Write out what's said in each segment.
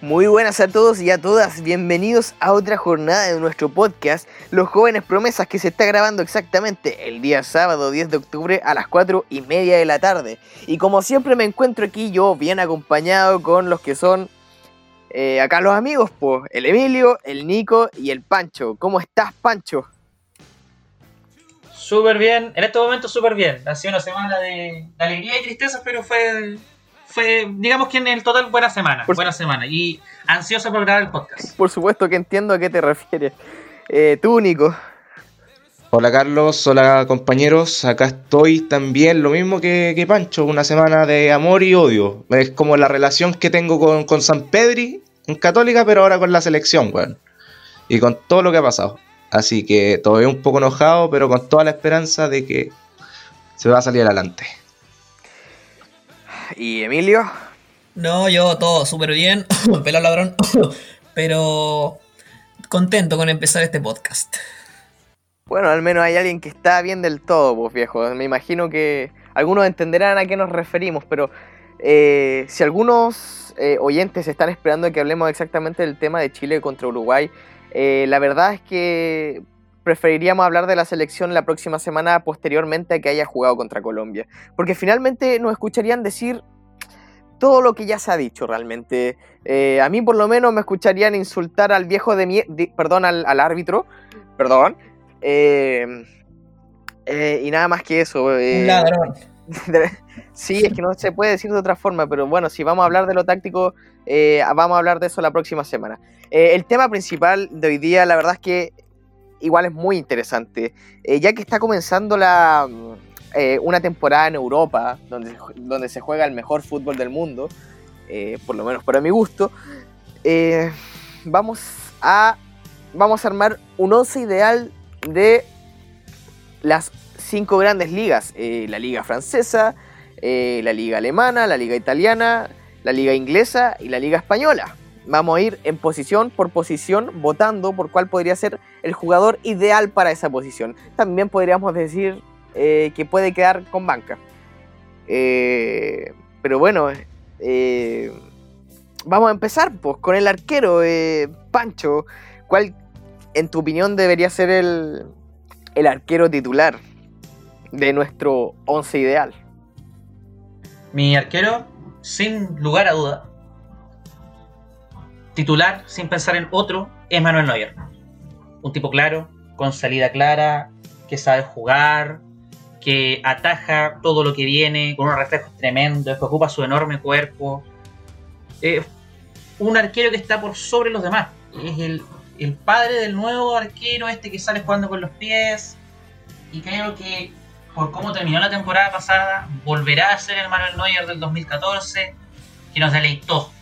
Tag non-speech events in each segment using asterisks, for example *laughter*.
Muy buenas a todos y a todas, bienvenidos a otra jornada de nuestro podcast, Los Jóvenes Promesas, que se está grabando exactamente el día sábado 10 de octubre a las 4 y media de la tarde. Y como siempre me encuentro aquí yo bien acompañado con los que son eh, acá los amigos, pues el Emilio, el Nico y el Pancho. ¿Cómo estás, Pancho? Súper bien, en este momento súper bien. Ha sido una semana de, de alegría y tristeza, pero fue fue, digamos que en el total, buena semana. buena semana. Y ansioso por grabar el podcast. Por supuesto que entiendo a qué te refieres. Eh, tú, Nico. Hola Carlos, hola compañeros, acá estoy también, lo mismo que, Pancho, una semana de amor y odio. Es como la relación que tengo con, con San Pedri en Católica, pero ahora con la selección, weón. Y con todo lo que ha pasado. Así que todavía un poco enojado, pero con toda la esperanza de que se va a salir adelante. ¿Y Emilio? No, yo todo súper bien, *coughs* pelo ladrón, *coughs* pero contento con empezar este podcast. Bueno, al menos hay alguien que está bien del todo, pues viejo. Me imagino que algunos entenderán a qué nos referimos, pero eh, si algunos eh, oyentes están esperando que hablemos exactamente del tema de Chile contra Uruguay, eh, la verdad es que preferiríamos hablar de la selección la próxima semana posteriormente a que haya jugado contra Colombia. Porque finalmente nos escucharían decir todo lo que ya se ha dicho realmente. Eh, a mí por lo menos me escucharían insultar al viejo de mi... perdón, al, árbitro. Perdón. Eh, eh, y nada más que eso. Un ladrón. *laughs* sí, es que no se puede decir de otra forma, pero bueno, si vamos a hablar de lo táctico, vamos a hablar de eso la próxima semana. el tema principal de hoy día, la verdad es que igual es muy interesante, eh, ya que está comenzando la, mm, eh, una temporada en Europa, donde, donde se juega el mejor fútbol del mundo, eh, por lo menos para mi gusto, vamos, a, vamos a armar un once ideal de las cinco grandes ligas, la liga francesa, la liga alemana, la liga italiana, la liga inglesa y la liga española vamos a ir en posición por posición votando por cuál podría ser el jugador ideal para esa posición. También podríamos decir eh, que puede quedar con banca. Eh, pero bueno, eh, vamos a empezar pues, con el arquero, Pancho. ¿Cuál, en tu opinión, debería ser el, el arquero titular de nuestro once ideal? Mi arquero, sin lugar a duda, titular, sin pensar en otro, es Manuel Neuer. Un tipo claro, con salida clara, que sabe jugar, que ataja todo lo que viene, con unos reflejos tremendos, que ocupa su enorme cuerpo. un arquero que está por sobre los demás. Es el, el, padre del nuevo arquero, este que sale jugando con los pies. Y creo que por cómo terminó la temporada pasada, volverá a ser el Manuel Neuer del 2014, que nos deleitó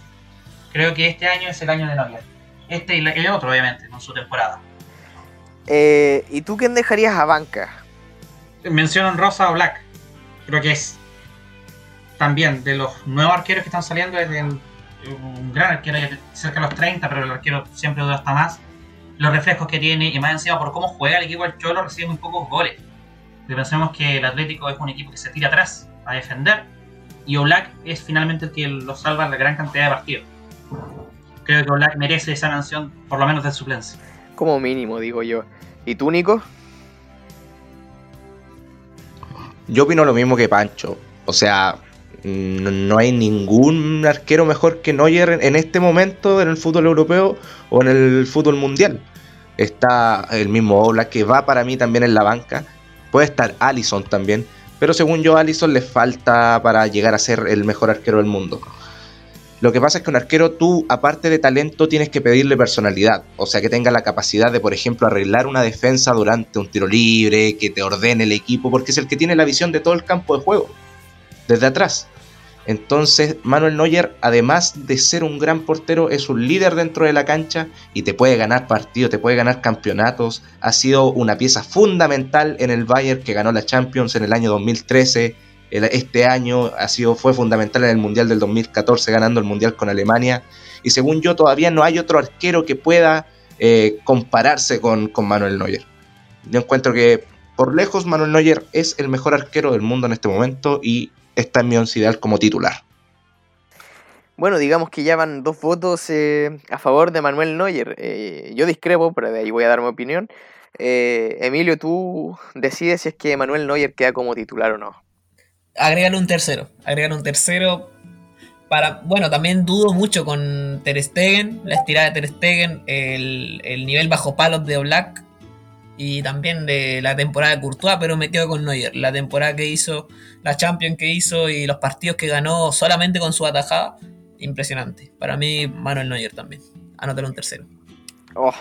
Creo que este año es el año de Neuer. Este y el otro, obviamente, con su temporada. Eh, ¿Y tú quién dejarías a banca? Menciono Rosa o Black. Creo que es también de los nuevos arqueros que están saliendo. Es un gran arquero, cerca de los 30, pero el arquero siempre dura hasta más. Los reflejos que tiene y más encima por cómo juega el equipo del Cholo recibe muy pocos goles. Pensemos que el Atlético es un equipo que se tira atrás a defender y Oblak es finalmente el que lo salva en la gran cantidad de partidos creo que Black merece esa mención, por lo menos de suplencia. Como mínimo, digo yo. ¿Y tú, Nico? Yo opino lo mismo que Pancho. O sea, no hay ningún arquero mejor que Neuer en este momento en el fútbol europeo o en el fútbol mundial. Está el mismo Oblak que va para mí también en la banca. Puede estar Allison también. Pero según yo, Allison le falta para llegar a ser el mejor arquero del mundo. Lo que pasa es que un arquero tú, aparte de talento, tienes que pedirle personalidad. O sea, que tenga la capacidad de, por ejemplo, arreglar una defensa durante un tiro libre, que te ordene el equipo, porque es el que tiene la visión de todo el campo de juego, desde atrás. Entonces, Manuel Neuer, además de ser un gran portero, es un líder dentro de la cancha y te puede ganar partidos, te puede ganar campeonatos. Ha sido una pieza fundamental en el Bayern que ganó la Champions en el año 2013 este año ha sido, fue fundamental en el Mundial del 2014, ganando el Mundial con Alemania. Y según yo, todavía no hay otro arquero que pueda eh, compararse con, Manuel Neuer. Yo encuentro que por lejos Manuel Neuer es el mejor arquero del mundo en este momento y está en mi once ideal como titular. Bueno, digamos que ya van dos votos eh, a favor de Manuel Neuer. Eh, yo discrepo, pero de ahí voy a dar mi opinión. Eh, Emilio, tú decides si es que Manuel Neuer queda como titular o no. Agrégale un tercero. Agrégale un tercero. Para, bueno, también dudo mucho con Ter Stegen, la estirada de Ter Stegen, el, el nivel bajo palos de Black y también de la temporada de Courtois, pero me quedo con Neuer. La temporada que hizo, la Champions que hizo y los partidos que ganó solamente con su atajada, impresionante. Para mí, Manuel Neuer también. Anótalo un tercero. Oh,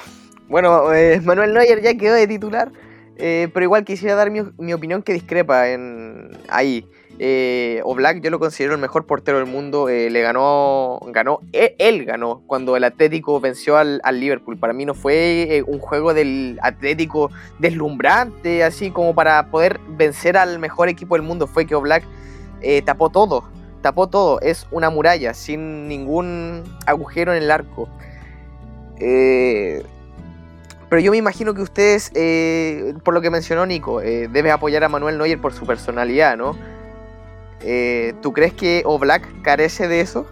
bueno, eh, Manuel Neuer ya quedó de titular, eh, pero igual quisiera dar mi, mi opinión que discrepa en ahí. Eh, Oblak yo lo considero el mejor portero del mundo. Eh, le ganó, ganó, él, él, ganó cuando el Atlético venció al, Liverpool. Para mí no fue eh, un juego del Atlético deslumbrante, así como para poder vencer al mejor equipo del mundo. Fue que Oblak eh, tapó todo, tapó todo. Es una muralla sin ningún agujero en el arco. Eh, pero yo me imagino que ustedes, eh, por lo que mencionó Nico, eh, deben apoyar a Manuel Neuer por su personalidad, ¿no? Eh, ¿Tú crees que Oblak carece de eso?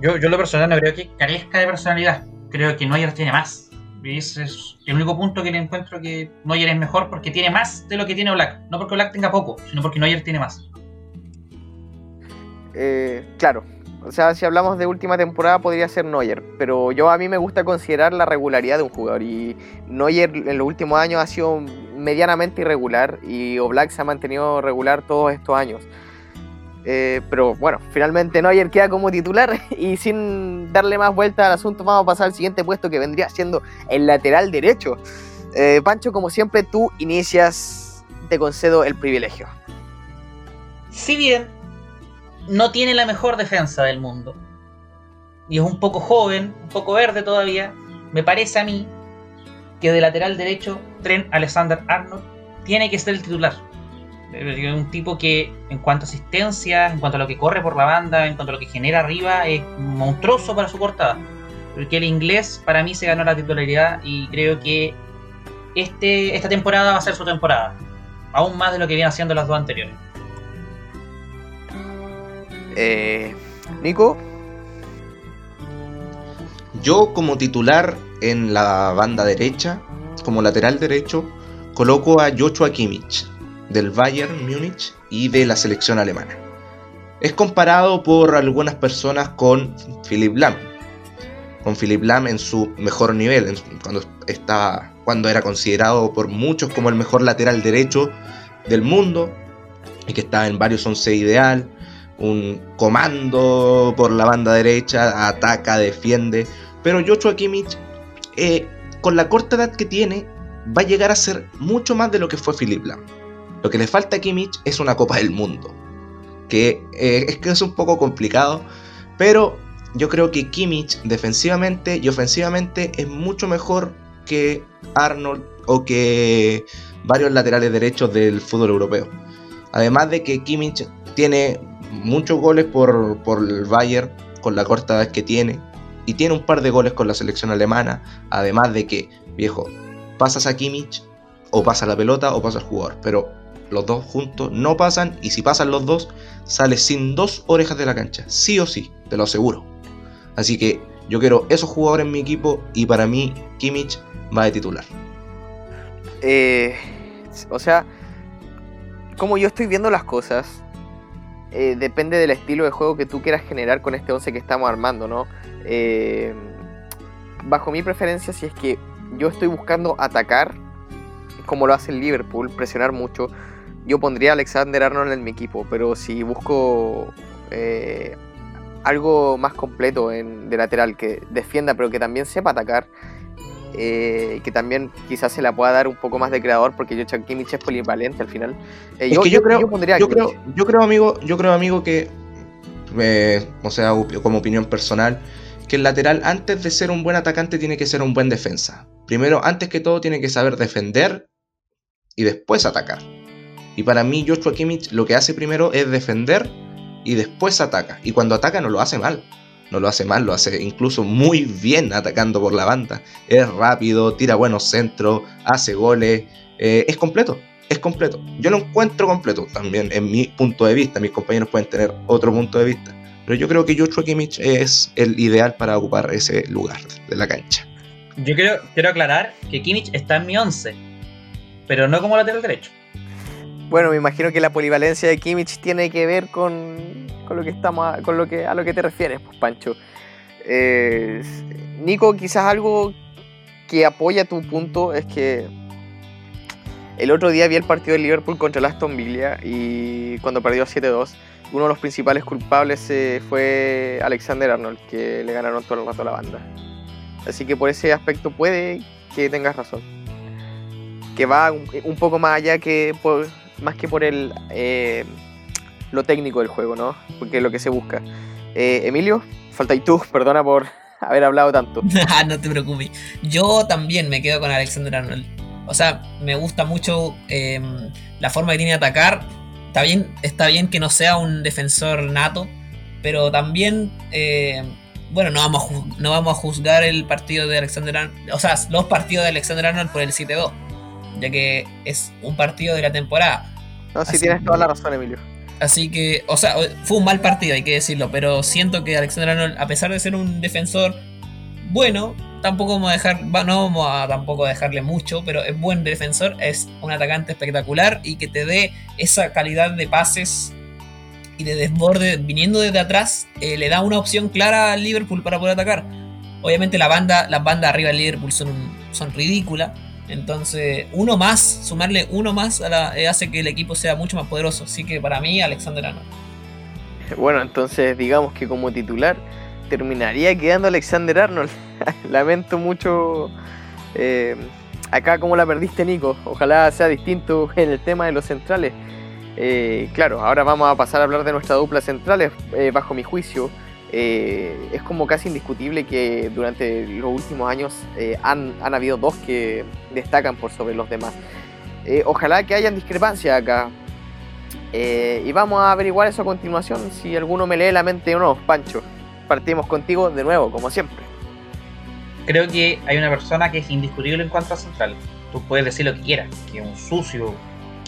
Yo, yo lo personal no creo que carezca de personalidad. Creo que Neuer tiene más. Ese es el único punto que le encuentro que Neuer es mejor porque tiene más de lo que tiene Oblak. No porque Oblak tenga poco, sino porque Neuer tiene más. Eh, claro, o sea, si hablamos de última temporada podría ser Neuer, pero yo a mí me gusta considerar la regularidad de un jugador y Neuer en los últimos años ha sido medianamente irregular y Oblak se ha mantenido regular todos estos años. Eh, pero bueno, finalmente Neuer queda como titular *laughs* y sin darle más vuelta al asunto vamos a pasar al siguiente puesto que vendría siendo el lateral derecho. Eh, Pancho, como siempre, tú inicias, te concedo el privilegio. Si bien no tiene la mejor defensa del mundo. Y es un poco joven, un poco verde todavía. Me parece a mí que de lateral derecho, Trent Alexander Arnold tiene que ser el titular. Un tipo que, en cuanto a asistencia, en cuanto a lo que corre por la banda, en cuanto a lo que genera arriba, es monstruoso para su cortada. Porque el inglés, para mí, se ganó la titularidad y creo que este, esta temporada va a ser su temporada. Aún más de lo que viene haciendo las dos anteriores. Eh, Nico. Yo como titular en la banda derecha, como lateral derecho, coloco a Joshua Kimmich del Bayern Múnich y de la selección alemana. Es comparado por algunas personas con Philip Lahm. Con Philip Lahm en su mejor nivel, cuando, estaba, cuando era considerado por muchos como el mejor lateral derecho del mundo y que estaba en varios once ideal, un comando por la banda derecha, ataca, defiende. Pero Joshua Kimmich, eh, con la corta edad que tiene, va a llegar a ser mucho más de lo que fue Philip Lahm. Lo que le falta a Kimmich es una Copa del Mundo. Que eh, es que es un poco complicado, pero yo creo que Kimmich defensivamente y ofensivamente es mucho mejor que Arnold o que varios laterales derechos del fútbol europeo. Además de que Kimmich tiene muchos goles por, por el Bayern con la corta edad que tiene. Y tiene un par de goles con la selección alemana. Además de que, viejo, pasas a Kimmich, o pasa la pelota o pasa el jugador. Pero los dos juntos no pasan. Y si pasan los dos, sales sin dos orejas de la cancha. Sí o sí, te lo aseguro. Así que yo quiero esos jugadores en mi equipo. Y para mí, Kimmich va de titular. Eh, o sea, como yo estoy viendo las cosas, eh, depende del estilo de juego que tú quieras generar con este 11 que estamos armando, ¿no? Eh, bajo mi preferencia, si es que yo estoy buscando atacar, como lo hace el Liverpool, presionar mucho, yo pondría a Alexander Arnold en mi equipo, pero si busco eh, algo más completo en, de lateral, que defienda, pero que también sepa atacar, eh, que también quizás se la pueda dar un poco más de creador porque yo Kimmich es polivalente al final. Eh, es yo, que yo, yo- creo, yo pondría yo creo, yo creo, amigo, yo creo, amigo, que, eh, o sea, como opinión personal, que el lateral antes de ser un buen atacante tiene que ser un buen defensa. Primero, antes que todo, tiene que saber defender y después atacar. Y para mí, Joshua Kimmich lo que hace primero es defender y después ataca. Y cuando ataca no lo hace mal. No lo hace mal, lo hace incluso muy bien atacando por la banda. Es rápido, tira buenos centros, hace goles, eh, es completo. es completo. Yo lo encuentro completo también en mi punto de vista. Mis compañeros pueden tener otro punto de vista. Pero yo creo que Joshua Kimmich es el ideal para ocupar ese lugar de la cancha. Yo quiero, quiero aclarar que Kimmich está en mi 11, pero no como lateral derecho. Bueno, me imagino que la polivalencia de Kimmich tiene que ver con, con lo que estamos a, con lo que a lo que te refieres, pues Pancho. Nico, quizás algo que apoya tu punto es que el otro día vi el partido de Liverpool contra el Aston Villa y cuando perdió 7-2, uno de los principales culpables eh, fue Alexander Arnold, que le ganaron todo el rato a la banda. Así que por ese aspecto puede que tengas razón. Que va un, poco más allá que por, más que por el eh, lo técnico del juego, ¿no? Porque es lo que se busca. Eh, Emilio, falta y tú, perdona por *laughs* haber hablado tanto. *laughs* Ah, no te preocupes. Yo también me quedo con Alexander Arnold. O sea, me gusta mucho eh, la forma que tiene de atacar. Está bien, está bien que no sea un defensor nato, pero también, eh, bueno, no vamos, a no vamos a juzgar el partido de Alexander Arnold, o sea, los partidos de Alexander Arnold por el 7-2, ya que es un partido de la temporada. No, sí, tienes toda la razón, Emilio. Así que, o sea, fue un mal partido, hay que decirlo, pero siento que Alexander Arnold, a pesar de ser un defensor bueno, tampoco vamos a dejar, no vamos a tampoco dejarle mucho, pero es buen defensor, es un atacante espectacular y que te dé esa calidad de pases y de desborde viniendo desde atrás, eh, le da una opción clara al Liverpool para poder atacar. Obviamente la banda, las bandas arriba del Liverpool son, son ridículas. Entonces, uno más, sumarle uno más a la, eh, hace que el equipo sea mucho más poderoso. Así que para mí, Alexander Arnold. Bueno, entonces digamos que como titular terminaría quedando Alexander Arnold. *laughs* Lamento mucho eh, acá como la perdiste, Nico. Ojalá sea distinto en el tema de los centrales. Eh, claro, ahora vamos a pasar a hablar de nuestra dupla centrales, bajo mi juicio. Eh, es como casi indiscutible que durante los últimos años eh, han, han, habido dos que destacan por sobre los demás. Eh, ojalá que hayan discrepancias acá. y vamos a averiguar eso a continuación, si alguno me lee la mente o no. Pancho, partimos contigo de nuevo, como siempre. Creo que hay una persona que es indiscutible en cuanto a central. Tú puedes decir lo que quieras, que es un sucio,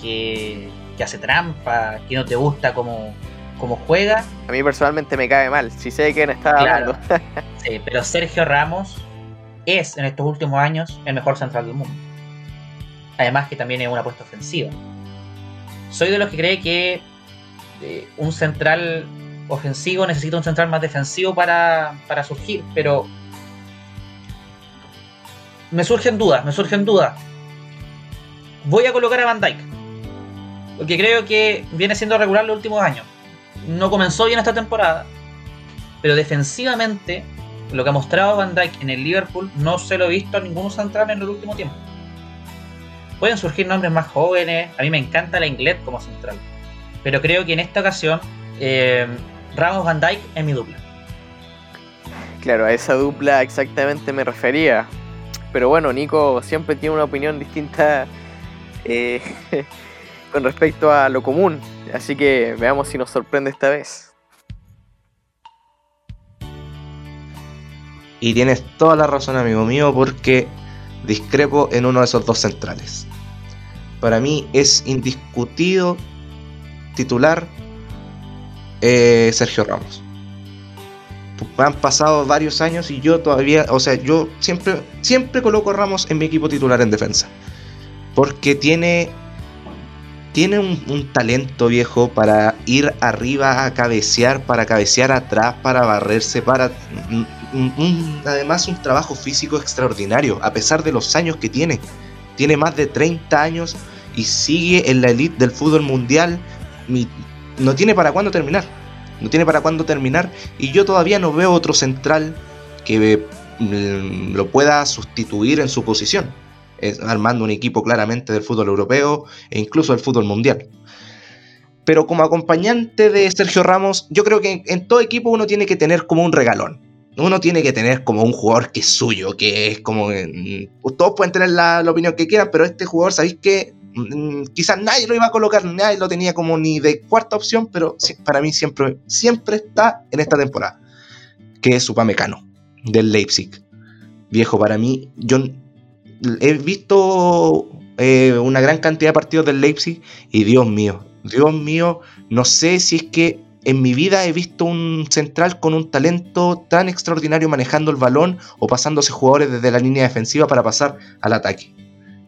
que, que hace trampa, que no te gusta como como juega. A mí personalmente me cae mal, si sé de quién está Claro. hablando. *laughs* Sí, pero Sergio Ramos es en estos últimos años el mejor central del mundo. Además que también es una apuesta ofensiva. Soy de los que cree que eh, un central ofensivo necesita un central más defensivo para, para surgir, pero me surgen dudas, me surgen dudas. Voy a colocar a Van Dyke, porque creo que viene siendo regular los últimos años. No comenzó bien esta temporada, pero defensivamente lo que ha mostrado Van Dyke en el Liverpool no se lo he visto a ningún central en el último tiempo. Pueden surgir nombres más jóvenes, a mí me encanta la Inglés como central, pero creo que en esta ocasión eh, Ramos Van Dyke es mi dupla. Claro, a esa dupla exactamente me refería. Pero bueno, Nico siempre tiene una opinión distinta eh, *laughs* con respecto a lo común. Así que veamos si nos sorprende esta vez. Y tienes toda la razón, amigo mío, porque discrepo en uno de esos dos centrales. Para mí es indiscutido titular eh, Sergio Ramos. Han pasado varios años y yo todavía, o sea, yo siempre, siempre coloco a Ramos en mi equipo titular en defensa. Porque tiene, tiene un, talento viejo para ir arriba a cabecear, para cabecear atrás, para barrerse, para además un trabajo físico extraordinario, a pesar de los años que tiene. Tiene más de 30 años y sigue en la elite del fútbol mundial. No tiene para cuándo terminar. No tiene para cuándo terminar. Y yo todavía no veo otro central que mm, lo pueda sustituir en su posición. Armando un equipo claramente del fútbol europeo e incluso del fútbol mundial. Pero como acompañante de Sergio Ramos, yo creo que en, todo equipo uno tiene que tener como un regalón. Uno tiene que tener como un jugador que es suyo, que es como... mm, Todos pueden tener la, opinión que quieran, pero este jugador, ¿sabéis que Quizás nadie lo iba a colocar, nadie lo tenía como ni de cuarta opción, pero para mí siempre, siempre está en esta temporada, que es Upamecano, del Leipzig. Viejo, para mí, yo he visto eh, una gran cantidad de partidos del Leipzig y Dios mío, Dios mío, no sé si es que en mi vida he visto un central con un talento tan extraordinario manejando el balón o pasándose jugadores desde la línea defensiva para pasar al ataque.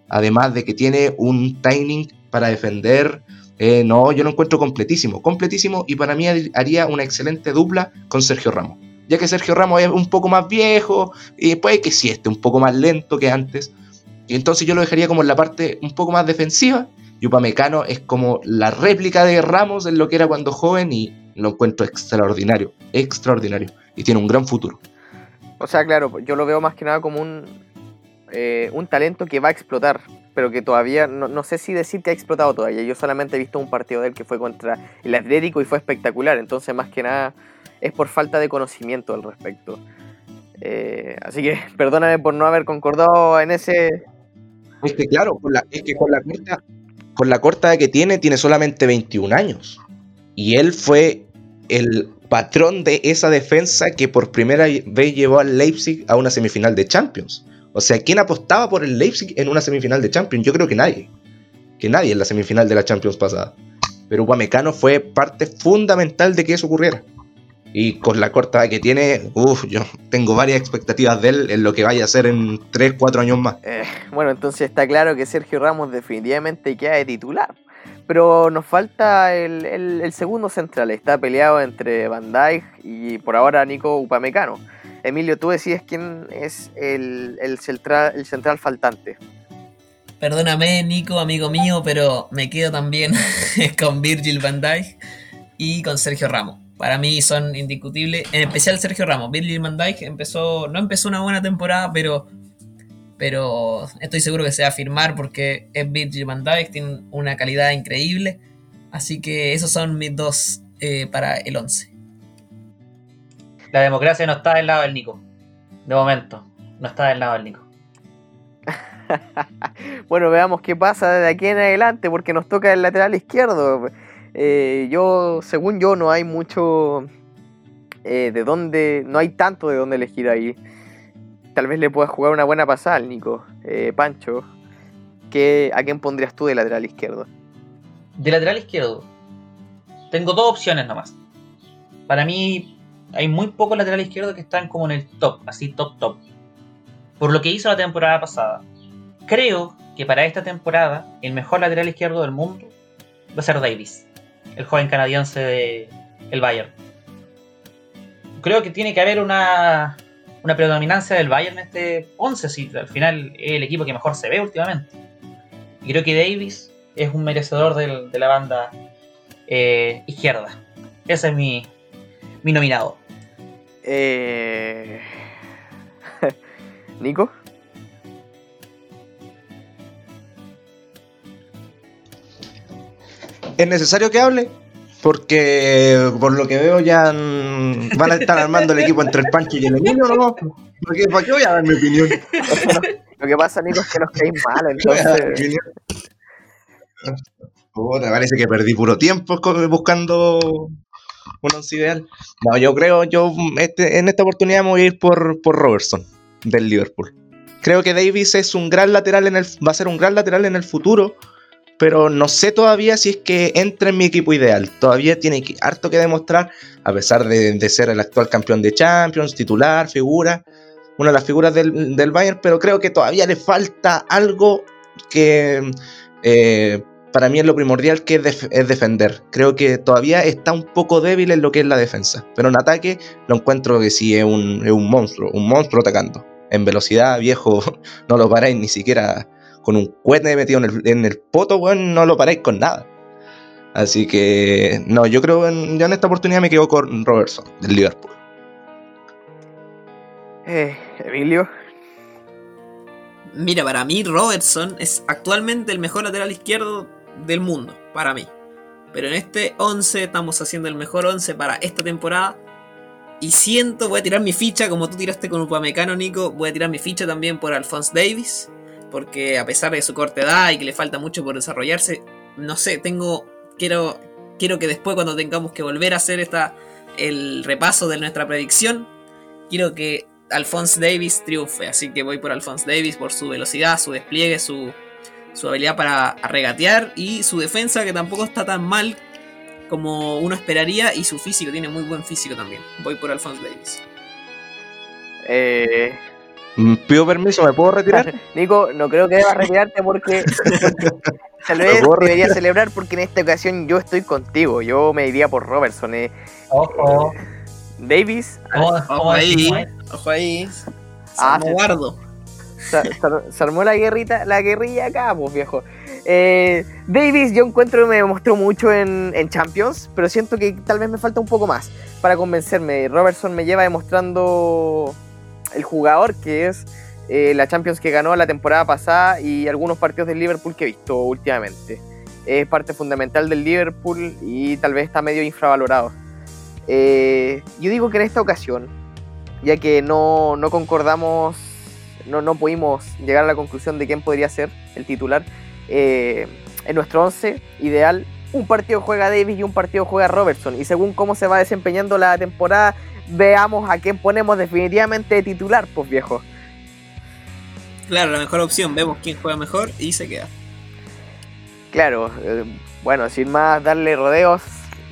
Además de que tiene un timing para defender. Eh, no, yo lo encuentro completísimo, completísimo y para mí haría una excelente dupla con Sergio Ramos. Ya que Sergio Ramos es un poco más viejo y puede que sí esté un poco más lento que antes. Y entonces yo lo dejaría como en la parte un poco más defensiva. Y Upamecano es como la réplica de Ramos en lo que era cuando joven y lo encuentro extraordinario, extraordinario. Y tiene un gran futuro. O sea, claro, yo lo veo más que nada como un, eh, un talento que va a explotar, pero que todavía, no, sé si decir que ha explotado todavía. Yo solamente he visto un partido de él que fue contra el Atlético y fue espectacular. Entonces, más que nada, es por falta de conocimiento al respecto. Eh, así que *laughs* perdóname por no haber concordado en ese. Es que claro, es que con la corta, con la corta que tiene, tiene solamente 21 años. Y él fue el patrón de esa defensa que por primera vez llevó al Leipzig a una semifinal de Champions. O sea, ¿quién apostaba por el Leipzig en una semifinal de Champions? Yo creo que nadie. Que nadie en la semifinal de la Champions pasada. Pero Upamecano fue parte fundamental de que eso ocurriera. Y con la corta que tiene, uff, yo tengo varias expectativas de él en lo que vaya a ser en 3, 4 años más. Eh, bueno, entonces está claro que Sergio Ramos definitivamente queda de titular. Pero nos falta el, segundo central. Está peleado entre Van Dijk y por ahora Nico Upamecano. Emilio, tú decides quién es el, central, el central faltante. Perdóname, Nico, amigo mío, pero me quedo también *laughs* con Virgil van Dijk y con Sergio Ramos. Para mí son indiscutibles, en especial Sergio Ramos. Virgil van Dijk empezó, no empezó una buena temporada, pero pero estoy seguro que se va a firmar porque es Virgil van Dijk, tiene una calidad increíble. Así que esos son mis dos eh, para el 11. La democracia no está del lado del Nico. De momento, no está del lado del Nico. *laughs* bueno, veamos qué pasa de aquí en adelante porque nos toca el lateral izquierdo. Eh, yo, según yo, no hay mucho eh, de dónde, no hay tanto de dónde elegir ahí tal vez le puedas jugar una buena pasada al Nico. Eh, Pancho, ¿qué, ¿a quién pondrías tú de lateral izquierdo? De lateral izquierdo, tengo dos opciones nomás. Para mí, hay muy pocos lateral izquierdo que están como en el top, así top top. Por lo que hizo la temporada pasada. Creo que para esta temporada, el mejor lateral izquierdo del mundo va a ser Davis, el joven canadiense de el Bayern. Creo que tiene que haber una una predominancia del Bayern en este 11, si al final es el equipo que mejor se ve últimamente. Y creo que Davis es un merecedor de la banda eh, izquierda. Ese es mi, mi nominado. Eh... *laughs* Nico. ¿Es necesario que hable? Porque por lo que veo ya van a estar armando el equipo entre el Pancho y el Emilio, ¿no? Porque, ¿Para qué voy a dar mi opinión? *laughs* lo que pasa, Nico, es que nos caen mal, entonces... Puta, parece que perdí puro tiempo buscando un once ideal. No, yo creo, yo este, en esta oportunidad me voy a ir por, por Robertson, del Liverpool. Creo que Davis es un gran lateral en el, va a ser un gran lateral en el futuro pero no sé todavía si es que entra en mi equipo ideal. Todavía tiene harto que demostrar, a pesar de, ser el actual campeón de Champions, titular, figura, una de las figuras del, del Bayern, pero creo que todavía le falta algo que eh, para mí es lo primordial que es, defender. Creo que todavía está un poco débil en lo que es la defensa, pero en ataque lo encuentro que sí es un, es un monstruo, un monstruo atacando. En velocidad, viejo, *laughs* no lo paráis ni siquiera con un cohete metido en el, poto, weón, no lo paráis con nada. Así que, no, yo creo que ya en esta oportunidad me quedo con Robertson, del Liverpool. Eh, Emilio. Mira, para mí Robertson es actualmente el mejor lateral izquierdo del mundo, para mí. Pero en este 11 estamos haciendo el mejor 11 para esta temporada. Y siento, voy a tirar mi ficha, como tú tiraste con Upamecano, Nico, voy a tirar mi ficha también por Alphonse Davis porque a pesar de su corta edad y que le falta mucho por desarrollarse, no sé, tengo, quiero, quiero que después cuando tengamos que volver a hacer esta, el repaso de nuestra predicción, quiero que Alphonse Davis triunfe, así que voy por Alphonse Davis por su velocidad, su despliegue, su, Su habilidad para regatear y su defensa que tampoco está tan mal como uno esperaría y su físico, tiene muy buen físico también. Voy por Alphonse Davis. Eh, Pido permiso, ¿me puedo retirar? Nico, no creo que debas retirarte porque *laughs* tal vez deberías celebrar porque en esta ocasión yo estoy contigo. Yo me iría por Robertson. eh. Ojo. Davis ¿Cómo- Ojo ahí, ojo ahí. Ah, guardo. se, se- se armó la guerrita, la guerrilla acá, pues viejo. Eh, Davis yo encuentro que me mostró mucho en, en Champions, pero siento que tal vez me falta un poco más para convencerme. Robertson me lleva demostrando el jugador que es eh, la Champions que ganó la temporada pasada y algunos partidos del Liverpool que he visto últimamente. Es parte fundamental del Liverpool y tal vez está medio infravalorado. Eh, yo digo que en esta ocasión, ya que no, no concordamos, no, no pudimos llegar a la conclusión de quién podría ser el titular, eh, en nuestro 11 ideal, un partido juega Davis y un partido juega Robertson. Y según cómo se va desempeñando la temporada, veamos a quién ponemos definitivamente de titular, pues viejo. Claro, la mejor opción. Vemos quién juega mejor y se queda. Claro, eh, bueno, sin más darle rodeos,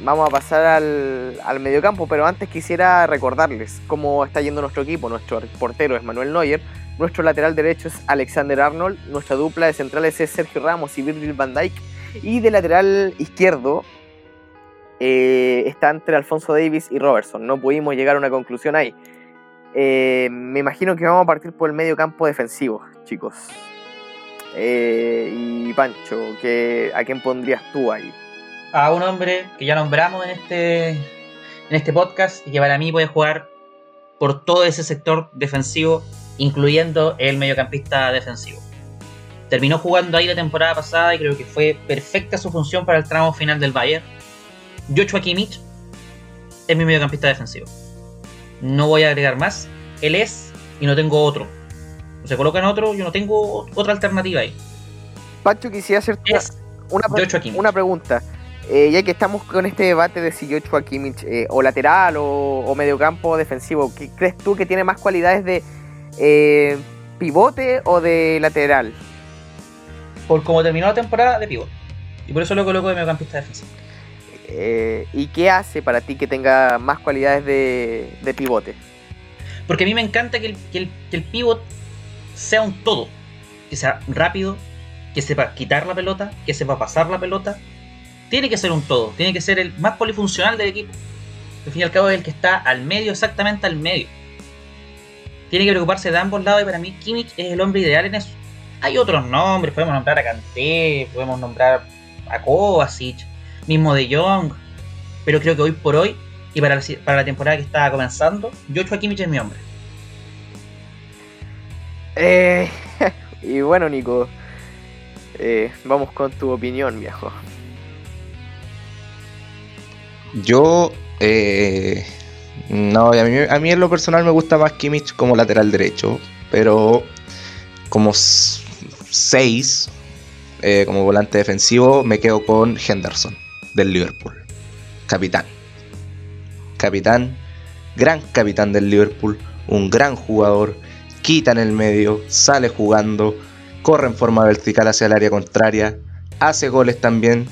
vamos a pasar al, al mediocampo, pero antes quisiera recordarles cómo está yendo nuestro equipo. Nuestro portero es Manuel Neuer, nuestro lateral derecho es Alexander Arnold, nuestra dupla de centrales es Sergio Ramos y Virgil van Dijk, y de lateral izquierdo eh, está entre Alfonso Davis y Robertson. No pudimos llegar a una conclusión ahí. Eh, me imagino que vamos a partir por el medio campo defensivo, chicos. Eh, y Pancho, ¿qué, ¿a quién pondrías tú ahí? a un hombre que ya nombramos en este, en este podcast y que para mí puede jugar por todo ese sector defensivo, incluyendo el mediocampista defensivo. Terminó jugando ahí la temporada pasada y creo que fue perfecta su función para el tramo final del Bayern. Joshua Kimmich es mi mediocampista defensivo. No voy a agregar más. Él es y no tengo otro. Se colocan otro, yo no tengo otra alternativa ahí. Pancho, quisiera hacerte una, una pregunta. Eh, ya que estamos con este debate de si Joshua Kimmich eh, o lateral o, o mediocampo defensivo, ¿qué crees tú que tiene más cualidades de eh, pivote o de lateral? por como terminó la temporada de pivot. Y por eso lo coloco de mediocampista defensivo. Eh, ¿Y qué hace para ti que tenga más cualidades de, pivote? Porque a mí me encanta que el, que pivot sea un todo. Que sea rápido, que sepa quitar la pelota, que sepa pasar la pelota. Tiene que ser un todo, tiene que ser el más polifuncional del equipo. Al fin y al cabo es el que está al medio, exactamente al medio. Tiene que preocuparse de ambos lados y para mí Kimmich es el hombre ideal en eso. Hay otros nombres, podemos nombrar a Kanté, podemos nombrar a Kovacic, mismo de Jong. Pero creo que hoy por hoy y para la, para la temporada que está comenzando, Joshua Kimmich es mi hombre. Eh, *laughs* y bueno, Nico, eh, vamos con tu opinión, viejo. Yo, eh, no, a mí, a mí en lo personal me gusta más Kimmich como lateral derecho, pero como 6, como volante defensivo, me quedo con Henderson del Liverpool, capitán. Capitán, gran capitán del Liverpool, un gran jugador, quita en el medio, sale jugando, corre en forma vertical hacia el área contraria, hace goles también,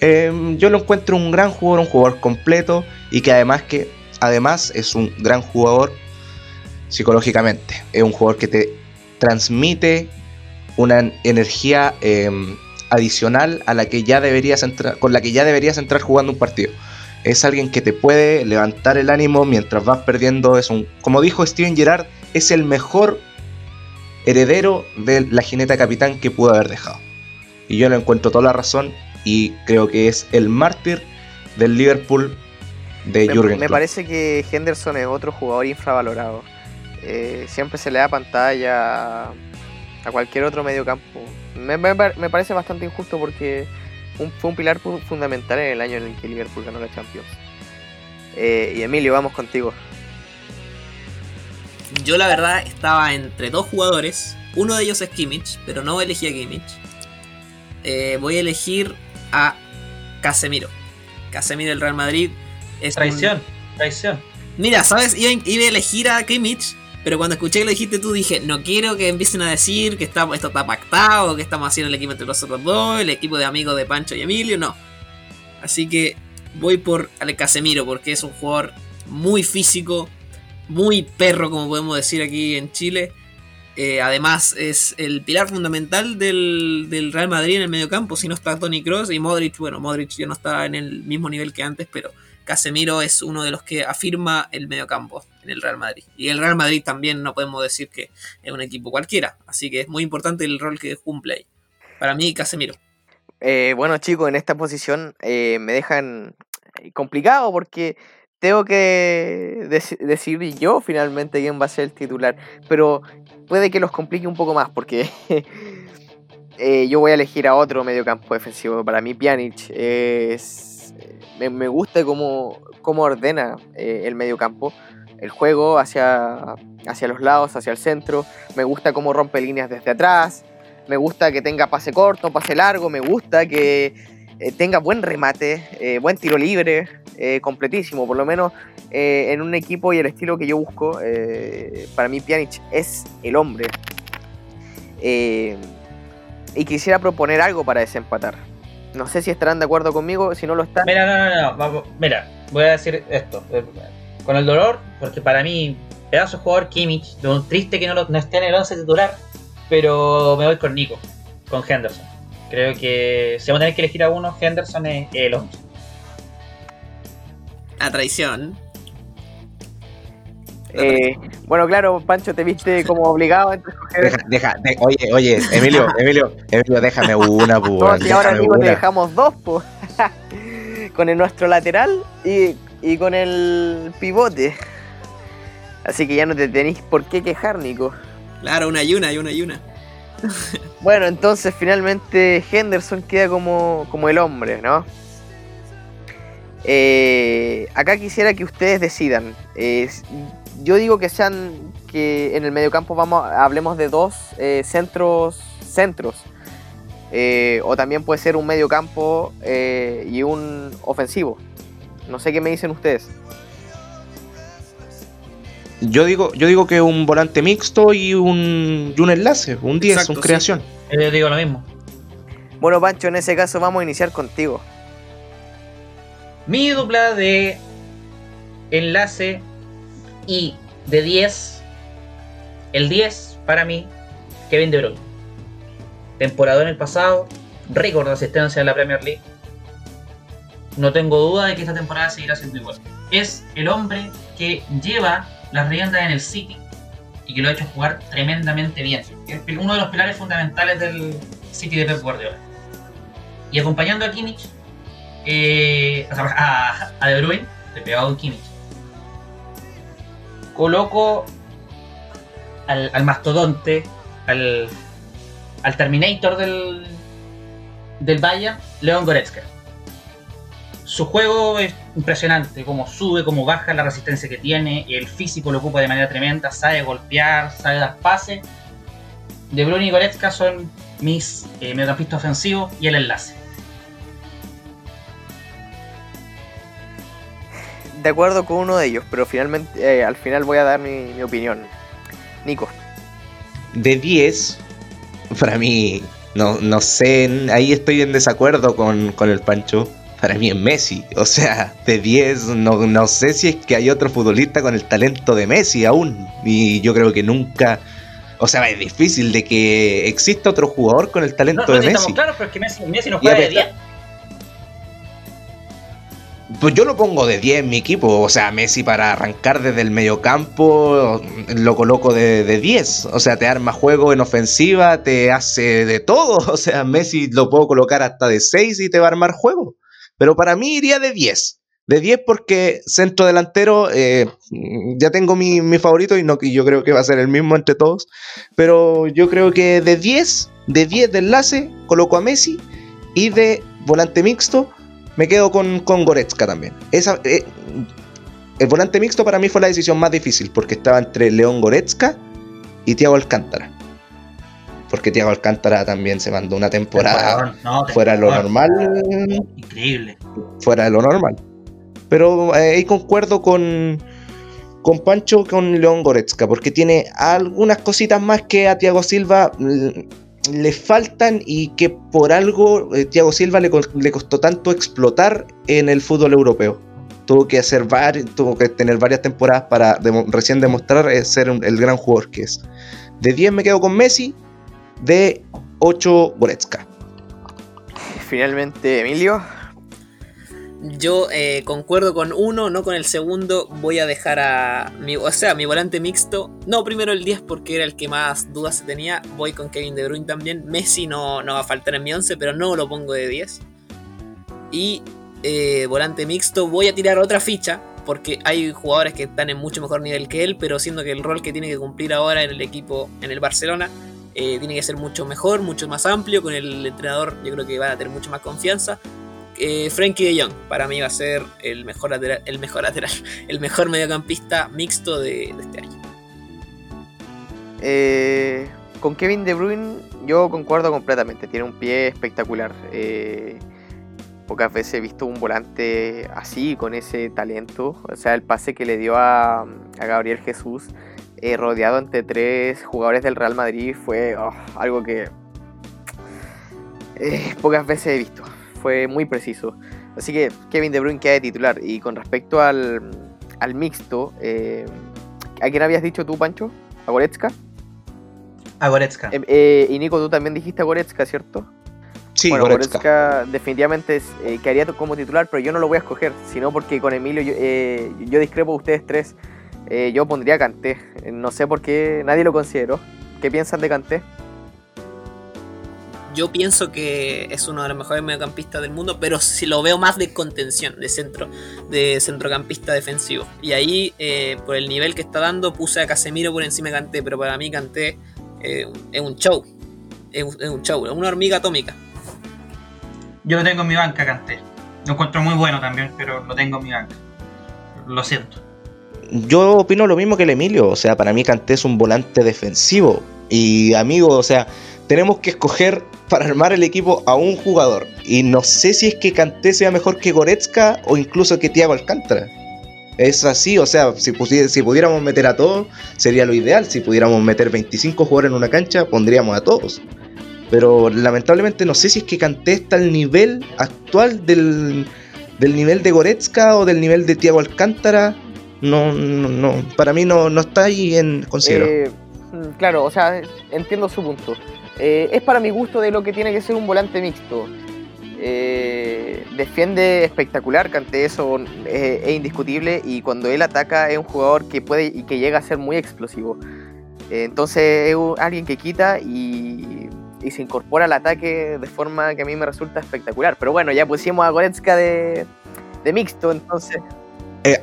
eh, yo lo encuentro un gran jugador, un jugador completo y que además que además es un gran jugador psicológicamente. Es un jugador que te transmite una energía eh, adicional a la que ya deberías entrar, con la que ya deberías entrar jugando un partido. Es alguien que te puede levantar el ánimo mientras vas perdiendo. Es un, como dijo Steven Gerrard, es el mejor heredero de la jineta capitán que pudo haber dejado. Y yo le encuentro toda la razón y creo que es el mártir del Liverpool de Me, Jürgen me Klopp. parece que Henderson es otro jugador infravalorado. Eh, siempre se le da pantalla a cualquier otro mediocampo. Me, me, me parece bastante injusto porque un- fue un pilar fu- fundamental en el año en el que Liverpool ganó la Champions. Eh, y Emilio, vamos contigo. Yo la verdad estaba entre dos jugadores. Uno de ellos es Kimmich, pero no elegí a Kimmich. Eh, voy a elegir a Casemiro. Casemiro del Real Madrid. Es un- Traición, traición. Mira, ¿sabes? Iba, iba a elegir a Kimmich, Pero cuando escuché que lo dijiste tú, dije, no quiero que empiecen a decir que está, esto está pactado, que estamos haciendo el equipo entre nosotros dos, el equipo de amigos de Pancho y Emilio, no. Así que voy por al Casemiro, porque es un jugador muy físico, muy perro, como podemos decir aquí en Chile. Eh, además, es el pilar fundamental del, del Real Madrid en el medio campo. Si no está Tony Cross y Modric, bueno, Modric ya no está en el mismo nivel que antes, pero Casemiro es uno de los que afirma el mediocampo en el Real Madrid. Y el Real Madrid también no podemos decir que es un equipo cualquiera. Así que es muy importante el rol que cumple ahí. Para mí, Casemiro. Eh, bueno, chicos, en esta posición eh, me dejan complicado porque tengo que dec- decidir yo finalmente quién va a ser el titular. Pero puede que los complique un poco más porque *laughs* eh, yo voy a elegir a otro mediocampo defensivo. Para mí, Pjanic es. Me, gusta cómo, cómo ordena eh, el mediocampo. El juego hacia, hacia los lados, hacia el centro. Me gusta cómo rompe líneas desde atrás. Me gusta que tenga pase corto, pase largo. Me gusta que eh, tenga buen remate, eh, buen tiro libre, eh, completísimo. Por lo menos en un equipo y el estilo que yo busco, para mí Pjanic es el hombre. Y quisiera proponer algo para desempatar. No sé si estarán de acuerdo conmigo, si no lo están. Mira, no, no, no. vamos- Mira, voy a decir esto. eh, Con el dolor, porque para mí, pedazo de jugador Kimmich, triste que no, lo- no esté en el 11 titular, pero me voy con Nico, con Henderson. Creo que si vamos a tener que elegir a uno, Henderson es el 11. A traición. Eh, bueno, claro, Pancho, te viste como obligado a escoger. Deja, deja, de- oye, oye, Emilio, *laughs* Emilio, Emilio, déjame una, pues, No, si ahora déjame Nico te una. dejamos dos, po. *laughs* con el nuestro lateral y, y con el pivote. Así que ya no te tenéis por qué quejar, Nico. Claro, una y una y una y una. *laughs* Bueno, entonces finalmente Henderson queda como, como el hombre, ¿no? Eh, acá quisiera que ustedes decidan. Eh, yo digo que sean que en el mediocampo vamos hablemos de dos eh, centros centros. Eh, o también puede ser un mediocampo eh, y un ofensivo. No sé qué me dicen ustedes. Yo digo, yo digo que un volante mixto y un, y un enlace, un 10, Exacto, un sí. creación. Yo digo lo mismo. Bueno, Pancho, en ese caso vamos a iniciar contigo. Mi dupla de enlace y de 10. El 10 para mí, Kevin De Bruyne. Temporada en el pasado, récord de asistencia en la Premier League. No tengo duda de que esta temporada seguirá siendo igual. Es el hombre que lleva las riendas en el City y que lo ha hecho jugar tremendamente bien. Es uno de los pilares fundamentales del City de Pep Guardiola. Y acompañando a Kimmich, eh, a, a De Bruyne, de pegado en Kimmich. Coloco al, mastodonte, al, Terminator del, del Bayern, León Goretzka. Su juego es impresionante, como sube, como baja la resistencia que tiene, el físico lo ocupa de manera tremenda, sabe golpear, sabe dar pase. De Bruyne y Goretzka son mis eh, mediocampistas ofensivos y el enlace. De acuerdo con uno de ellos, pero finalmente eh, al final voy a dar mi, mi opinión. Nico. De 10, para mí, no, no sé, ahí estoy en desacuerdo con, con el Pancho. Para mí es Messi. O sea, de 10, no, no sé si es que hay otro futbolista con el talento de Messi aún. Y yo creo que nunca. O sea, es difícil de que exista otro jugador con el talento No, no, de sí, Messi. estamos claros, pero es que Messi, Messi no juega de pesar- 10. Pues yo lo pongo de 10 en mi equipo. O sea, Messi para arrancar desde el mediocampo lo coloco de, de 10. O sea, te arma juego en ofensiva, te hace de todo. *laughs* O sea, Messi lo puedo colocar hasta de 6 y te va a armar juego. Pero para mí iría de 10. De 10 porque centro delantero eh, ya tengo mi, mi favorito y no yo creo que va a ser el mismo entre todos. Pero yo creo que de 10, de 10 de enlace, coloco a Messi y de volante mixto me quedo con, con Goretzka también. Esa, eh, el volante mixto para mí fue la decisión más difícil porque estaba entre León Goretzka y Thiago Alcántara. Porque Thiago Alcántara también se mandó una temporada No, fuera de lo normal. Increíble. Fuera de lo normal. Pero eh, ahí concuerdo con, con Pancho con León Goretzka, porque tiene algunas cositas más que a Thiago Silva mm, le faltan y que por algo eh, Thiago Silva le, le costó tanto explotar en el fútbol europeo. Tuvo que hacer vari- tuvo que tener varias temporadas para recién demostrar eh, ser el gran jugador que es. De 10 me quedo con Messi, de 8 Goretzka. Finalmente, Emilio. Yo eh, concuerdo con uno, no con el segundo. Voy a dejar a mi, o sea, mi volante mixto. No, primero el 10 porque era el que más dudas se tenía. Voy con Kevin De Bruyne también. Messi no, no va a faltar en mi 11, pero no lo pongo de 10. Y eh, volante mixto, voy a tirar otra ficha. Porque hay jugadores que están en mucho mejor nivel que él, pero siendo que el rol que tiene que cumplir ahora en el equipo, en el Barcelona, eh, tiene que ser mucho mejor, mucho más amplio. Con el entrenador, yo creo que van a tener mucho más confianza eh, Frankie de Jong para mí va a ser el mejor lateral, el mejor lateral, *laughs* el mejor mediocampista mixto de, este año. Eh, con Kevin De Bruyne yo concuerdo completamente, tiene un pie espectacular. Eh, pocas veces he visto un volante así, con ese talento. O sea, el pase que le dio a, Gabriel Jesús, rodeado entre tres jugadores del Real Madrid, fue oh, algo que pocas veces he visto. Fue muy preciso. Así que Kevin De Bruyne queda de titular. Y con respecto al, al mixto, eh, ¿a quién habías dicho tú, Pancho? ¿A Goretzka? A Goretzka. Eh, eh, y Nico, tú también dijiste a Goretzka, ¿cierto? Sí, bueno, Goretzka. Goretzka definitivamente es, eh, quedaría como titular, pero yo no lo voy a escoger, sino porque con Emilio yo, eh, yo discrepo de ustedes tres. Eh, yo pondría. Eh, No sé por qué nadie lo consideró. ¿Qué piensan de Kanté? Yo pienso que es uno de los mejores mediocampistas del mundo, pero si lo veo más de contención, de centro, de centrocampista defensivo. Y ahí, eh, por el nivel que está dando, puse a Casemiro por encima de Kanté, pero para mí Kanté eh, es un show. Es un, es un show, es una hormiga atómica. Yo lo tengo en mi banca, Canté. Lo encuentro muy bueno también, pero lo tengo en mi banca. Lo siento. Yo opino lo mismo que el Emilio, o sea, para mí Kanté es un volante defensivo. Y amigo, o sea, tenemos que escoger para armar el equipo a un jugador. Y no sé si es que Kanté sea mejor que Goretzka o incluso que Thiago Alcántara. Es así, o sea, si, si pudiéramos meter a todos, sería lo ideal. Si pudiéramos meter 25 jugadores en una cancha, pondríamos a todos. Pero lamentablemente no sé si es que Kanté está al nivel actual del, nivel de Goretzka o del nivel de Thiago Alcántara. No, no, no, para mí no, no está ahí en considero. Eh, claro, o sea, entiendo su punto. Eh, es para mi gusto de lo que tiene que ser un volante mixto. Eh, defiende espectacular, Kanté eso eh, es indiscutible y cuando él ataca es un jugador que puede y que llega a ser muy explosivo. Entonces es alguien que quita y, y se incorpora al ataque de forma que a mí me resulta espectacular. Pero bueno, ya pusimos a Goretzka de, de mixto, entonces Eh,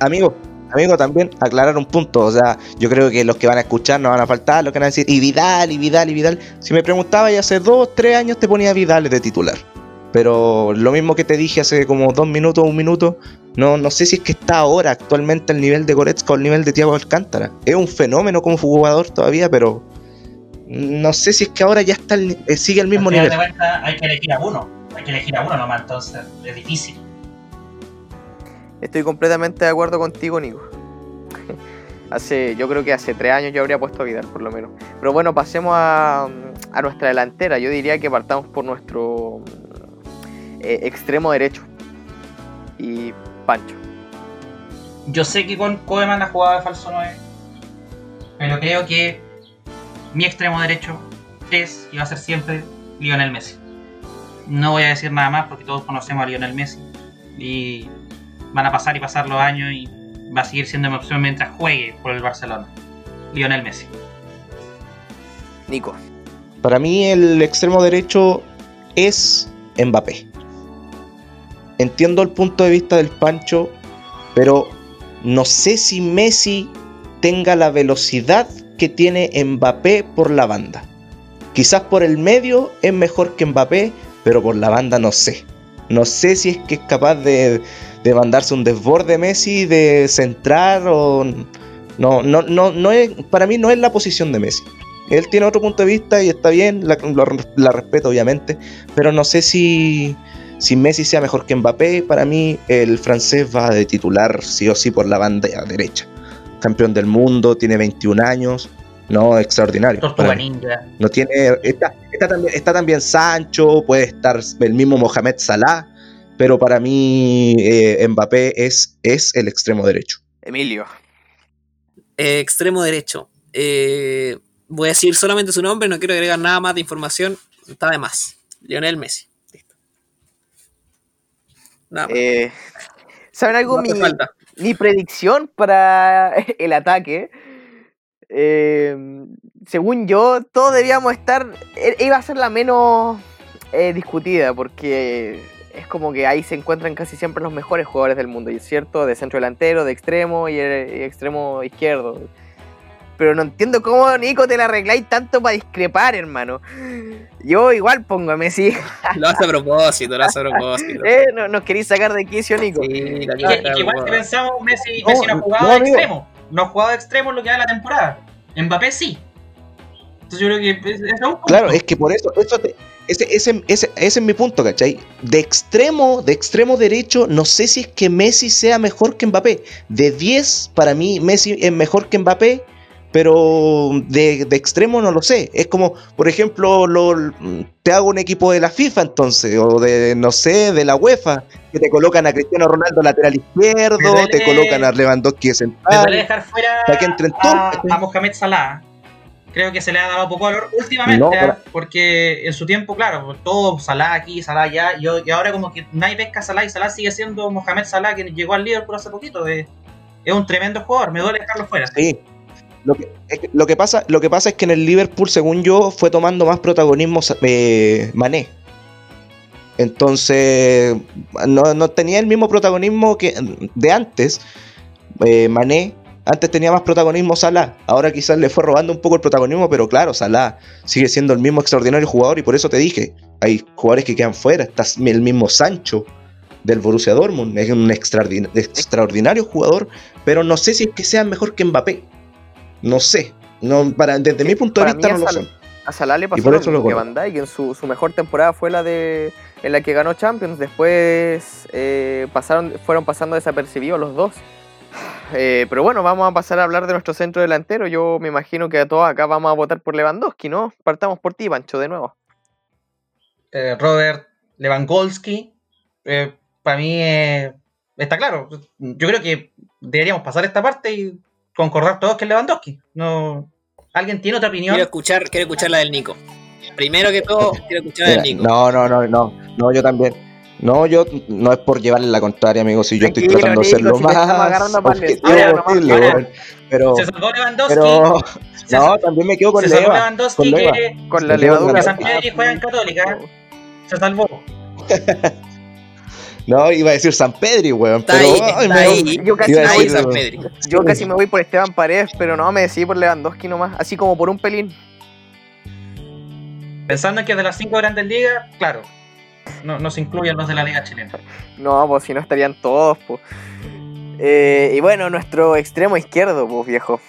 amigo, también aclarar un punto. O sea, yo creo que los que van a escuchar no van a faltar, los que van a decir, y Vidal, y Vidal, y Vidal. Si me preguntaba, ya hace dos, tres años te ponía Vidal de titular. Pero lo mismo que te dije hace como dos minutos, un minuto, no, no sé si es que está ahora actualmente al nivel de Goretzka o al nivel de Thiago Alcántara. Es un fenómeno como jugador todavía, pero no sé si es que ahora ya está ni- eh, sigue al mismo nivel. de hay que elegir a uno. Hay que elegir a uno nomás, entonces es difícil. Estoy completamente de acuerdo contigo, Nico. *laughs* hace, yo creo que hace tres años yo habría puesto a Vidal, por lo menos. Pero bueno, pasemos a, a nuestra delantera. Yo diría que partamos por nuestro eh, extremo derecho. Y Pancho. Yo sé que con Koeman la jugaba de falso 9, pero creo que mi extremo derecho es y va a ser siempre Lionel Messi. No voy a decir nada más porque todos conocemos a Lionel Messi y van a pasar y pasar los años y va a seguir siendo mi opción mientras juegue por el Barcelona. Lionel Messi. Nico. Para mí el extremo derecho es Mbappé. Entiendo el punto de vista del Pancho, pero no sé si Messi tenga la velocidad que tiene Mbappé por la banda. Quizás por el medio es mejor que Mbappé, pero por la banda no sé. No sé si es que es capaz de, de mandarse un desborde Messi, de centrar o... No, no, no, no es, para mí no es la posición de Messi. Él tiene otro punto de vista y está bien, la, la respeto obviamente, pero no sé si, si Messi sea mejor que Mbappé. Para mí el francés va de titular sí o sí por la banda derecha. campeón del mundo, tiene 21 años. No, extraordinario. Tortuga Ninja. No tiene. Está, está, también, está también Sancho, puede estar el mismo Mohamed Salah, pero para mí eh, Mbappé es, es el extremo derecho. Emilio. Eh, extremo derecho. Eh, voy a decir solamente su nombre, no quiero agregar nada más de información. Está de más. Lionel Messi. Listo. Nada más. Eh, ¿Saben algo? No mi, falta. mi predicción para *laughs* el ataque. eh, según yo, todos debíamos estar. e- Iba a ser la menos eh, discutida, porque es como que ahí se encuentran casi siempre los mejores jugadores del mundo, y es cierto, de centro delantero, de extremo y, el- y extremo izquierdo. Pero no entiendo cómo, Nico, te la arregláis tanto para discrepar, hermano. Yo igual pongo a Messi. Lo hace a propósito, lo hace a propósito. *laughs* Eh, no, ¿Nos queréis sacar de quicio, Nico? Sí, Y que, y que igual que propósito. pensamos, Messi, No, Messi no ha jugado no, de amigo. extremo. No ha jugado de extremo en lo que da la temporada. Mbappé sí. Entonces yo creo que es, es un punto. Claro, es que por eso, eso te- ese, ese, ese, ese es mi punto, ¿cachai? De extremo, de extremo derecho, no sé si es que Messi sea mejor que Mbappé. De 10, para mí, Messi es mejor que Mbappé, pero de, de extremo no lo sé. Es como, por ejemplo, lo- te hago un equipo de la FIFA entonces, o de, no sé, de la UEFA, que te colocan a Cristiano Ronaldo lateral izquierdo, duele- te colocan a Lewandowski Me central. duele dejar fuera Para que entren todos, a, ¿cachai? a Mohamed Salah. Creo que se le ha dado poco valor últimamente, No, para- porque en su tiempo, claro, pues, todo Salah aquí, Salah allá, y, y ahora como que nadie pesca a Salah y Salah sigue siendo Mohamed Salah que llegó al Liverpool hace poquito. Es, es un tremendo jugador, me duele dejarlo fuera. Sí. Lo que- lo, que pasa, lo que pasa es que en el Liverpool, según yo, fue tomando más protagonismo eh, Mané. Entonces, no, no tenía el mismo protagonismo que de antes. eh, Mané, antes tenía más protagonismo Salah. Ahora quizás le fue robando un poco el protagonismo, pero claro, Salah sigue siendo el mismo extraordinario jugador y por eso te dije, hay jugadores que quedan fuera. Está el mismo Sancho del Borussia Dortmund, es un extraordin- extraordinario jugador, pero no sé si es que sea mejor que Mbappé. No sé. No, para, desde mi punto de vista no lo sé. A Salah le pasó por lo eso lo mismo que. Van Dijk. En su, su mejor temporada fue la de en la que ganó Champions. Después eh, pasaron, fueron pasando desapercibidos los dos. Eh, pero bueno, vamos a pasar a hablar de nuestro centro delantero. Yo me imagino que a todos acá vamos a votar por Lewandowski, ¿no? Partamos por ti, Pancho, de nuevo. eh, Robert Lewandowski, eh, para mí eh, está claro. Yo creo que deberíamos pasar esta parte y concordar todos que es Lewandowski. No, ¿Alguien tiene otra opinión? Quiero escuchar, quiero escuchar la del Nico. Primero que todo, quiero escuchar la del Nico. no, no, no, no. No, yo también. No, yo no es por llevarle la contraria, amigo. Si yo estoy tratando de ser lo si más objetivo posible. Pero, Se salvó Lewandowski. pero, se, no, también me quedo con se salvó Leva. Lewandowski con Leva. que, Con la levadura. San Pedro juega en Católica. Se salvó. *laughs* No, iba a decir San Pedri, weón. Está pero, ahí, ay, está me- ahí. Yo casi Iba a me Ahí voy, decir- San Pedri. yo casi me voy por Esteban Paredes, pero no, me decidí por Lewandowski nomás. Así como por un pelín. Pensando en que de las cinco grandes ligas, claro, no, no se incluyen los de la Liga Chilena. No, pues si no estarían todos, pues. Eh, y bueno, nuestro extremo izquierdo, pues viejo.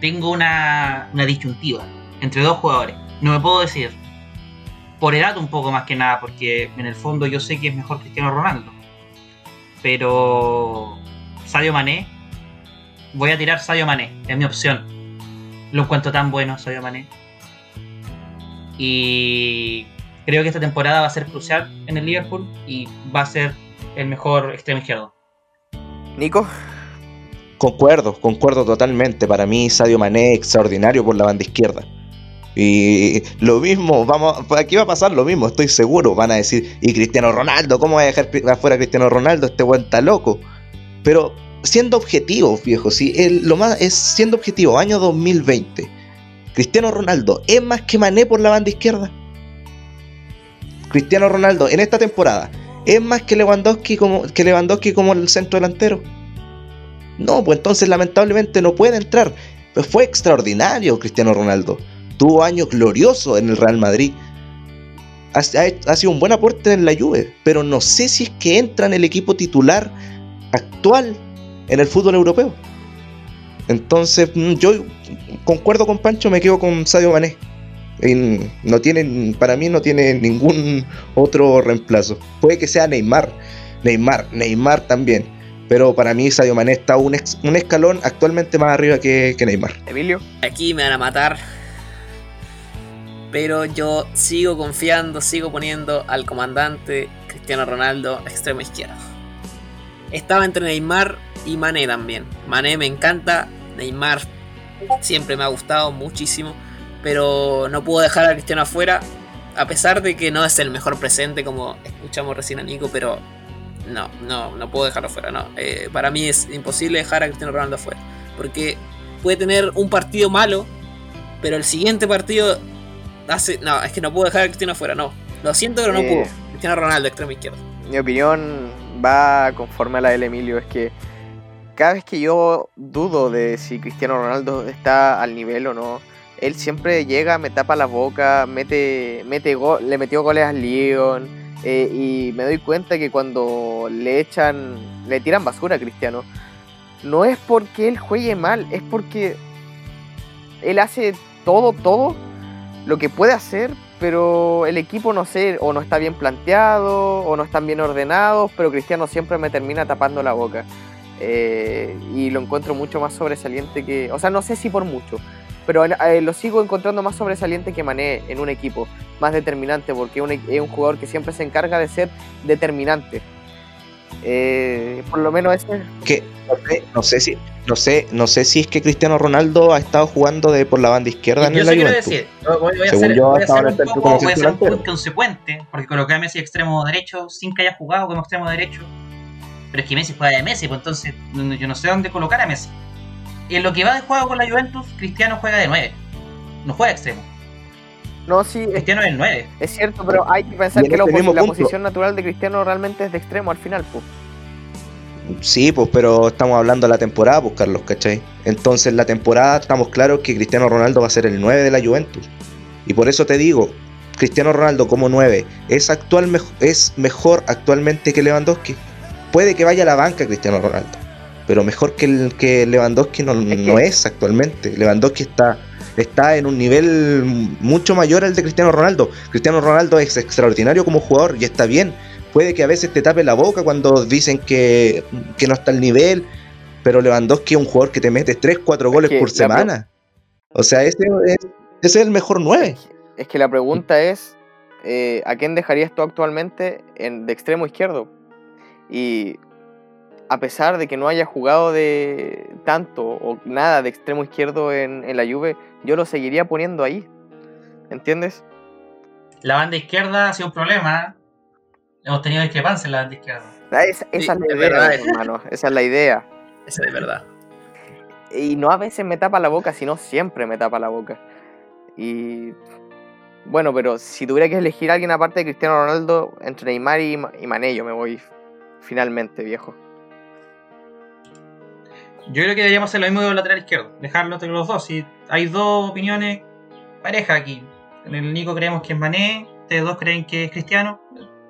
Tengo una, una disyuntiva entre dos jugadores. No me puedo decir. Por edad un poco más que nada, porque en el fondo yo sé que es mejor Cristiano Ronaldo. Pero Sadio Mané, voy a tirar Sadio Mané, es mi opción. Lo encuentro tan bueno Sadio Mané. Y creo que esta temporada va a ser crucial en el Liverpool y va a ser el mejor extremo izquierdo. Nico, Concuerdo, concuerdo totalmente. Para mí, Sadio Mané extraordinario por la banda izquierda. Y lo mismo, vamos, aquí va a pasar lo mismo, estoy seguro. Van a decir, y Cristiano Ronaldo, ¿cómo va a dejar afuera a Cristiano Ronaldo? Este weón está loco. Pero siendo objetivos, viejo, sí, el- lo más es siendo objetivo, año 2020. Cristiano Ronaldo es más que Mané por la banda izquierda. Cristiano Ronaldo en esta temporada es más que Lewandowski como, que Lewandowski como el centro delantero. No, pues entonces lamentablemente no puede entrar. Pues fue extraordinario Cristiano Ronaldo. Tuvo años gloriosos en el Real Madrid. Ha, ha- ha sido un buen aporte en la Juve, pero no sé si es que entra en el equipo titular actual en el fútbol europeo. Entonces, mm, yo concuerdo con Pancho, me quedo con Sadio Mané. No tiene, para mí no tiene ningún otro reemplazo. Puede que sea Neymar, Neymar, Neymar también. Pero para mí Sadio Mané está un, ex- un escalón actualmente más arriba que, que Neymar. Emilio. Aquí me van a matar. Pero yo sigo confiando, sigo poniendo al comandante Cristiano Ronaldo extremo izquierdo. Estaba entre Neymar y Mané también. Mané me encanta, Neymar siempre me ha gustado muchísimo, pero no puedo dejar a Cristiano afuera, a pesar de que no es el mejor presente como escuchamos recién a Nico, pero no, no, no puedo dejarlo afuera, no. Eh, para mí es imposible dejar a Cristiano Ronaldo afuera, porque puede tener un partido malo, pero el siguiente partido hace. No, es que no puedo dejar a Cristiano afuera, no. Lo siento, pero no Eh. puedo. Cristiano Ronaldo, extremo izquierdo. Mi opinión va conforme a la del Emilio. Es que cada vez que yo dudo de si Cristiano Ronaldo está al nivel o no, él siempre llega, me tapa la boca, mete, mete go- le metió goles al Lyon. eh, y me doy cuenta que cuando le echan, le tiran basura a Cristiano, no es porque él juegue mal, es porque él hace todo, todo lo que puede hacer, pero el equipo no sé, o no está bien planteado, o no están bien ordenados, pero Cristiano siempre me termina tapando la boca. Eh, y lo encuentro mucho más sobresaliente que. O sea, no sé si por mucho, pero eh, lo sigo encontrando más sobresaliente que Mané en un equipo, más determinante, porque es un, es un jugador que siempre se encarga de ser determinante. Eh, por lo menos ese. Que no sé, no sé si, no sé, no sé si es que Cristiano Ronaldo ha estado jugando de por la banda izquierda en yo Juventus. decir, voy, voy a Según hacer, yo, voy a ahora un poco, voy a hacer un poco inconsecuente, porque coloqué a Messi extremo derecho sin que haya jugado como extremo derecho. Pero es que Messi juega de Messi, pues entonces yo no sé dónde colocar a Messi. En lo que va de juego con la Juventus, Cristiano juega de 9. No juega de extremo. No, sí, Cristiano es el 9. es cierto, pero hay que pensar Y en que la, este la punto- posición natural de Cristiano realmente es de extremo al final, pues. Sí, pues, pero estamos hablando de la temporada, pues, Carlos, ¿cachai? Entonces, la temporada estamos claros que Cristiano Ronaldo va a ser el 9 de la Juventus. Y por eso te digo, Cristiano Ronaldo como 9 es, actual, es mejor actualmente que Lewandowski. Puede que vaya a la banca Cristiano Ronaldo, pero mejor que, el, que Lewandowski no, es actualmente. Lewandowski está, está en un nivel mucho mayor al de Cristiano Ronaldo. Cristiano Ronaldo es extraordinario como jugador y está bien. Puede que a veces te tape la boca cuando dicen que, que no está al nivel, pero Lewandowski es un jugador que te mete 3, 4 goles que por semana. O sea, ese es, ese es el mejor 9. Es que la pregunta es, eh, ¿a quién dejarías tú actualmente en, de extremo izquierdo? Y a pesar de que no haya jugado de tanto o nada de extremo izquierdo en, en la Juve, yo lo seguiría poniendo ahí. ¿Entiendes? La banda izquierda ha sido un problema. Hemos tenido discrepancia en la banda izquierda. Ah, Esa, esa Sí, es la es idea, verdad. hermano. Esa es la idea. Esa es verdad. Y no a veces me tapa la boca, sino siempre me tapa la boca. Y bueno, pero si tuviera que elegir a alguien aparte de Cristiano Ronaldo, entre Neymar y, y Mané, yo me voy finalmente, viejo. Yo creo que deberíamos hacer lo mismo del lateral izquierdo. Dejarlo entre los dos. Si hay dos opiniones pareja aquí. El Nico creemos que es Mané. Ustedes dos creen que es Cristiano.